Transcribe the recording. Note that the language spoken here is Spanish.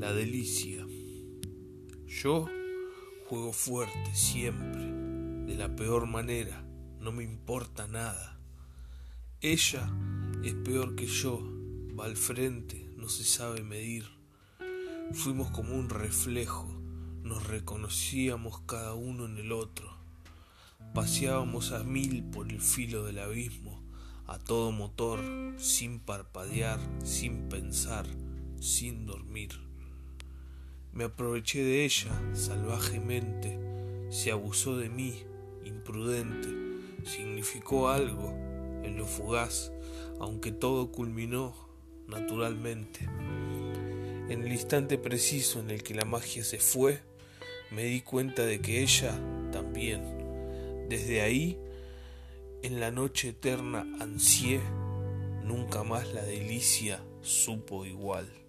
La delicia. Yo juego fuerte siempre, de la peor manera, no me importa nada. Ella es peor que yo, va al frente, no se sabe medir. Fuimos como un reflejo, nos reconocíamos cada uno en el otro. Paseábamos a mil por el filo del abismo, a todo motor, sin parpadear, sin pensar, sin dormir. Me aproveché de ella salvajemente, se abusó de mí, imprudente, significó algo en lo fugaz, aunque todo culminó naturalmente. En el instante preciso en el que la magia se fue, me di cuenta de que ella también. Desde ahí, en la noche eterna ansié, nunca más la delicia supo igual.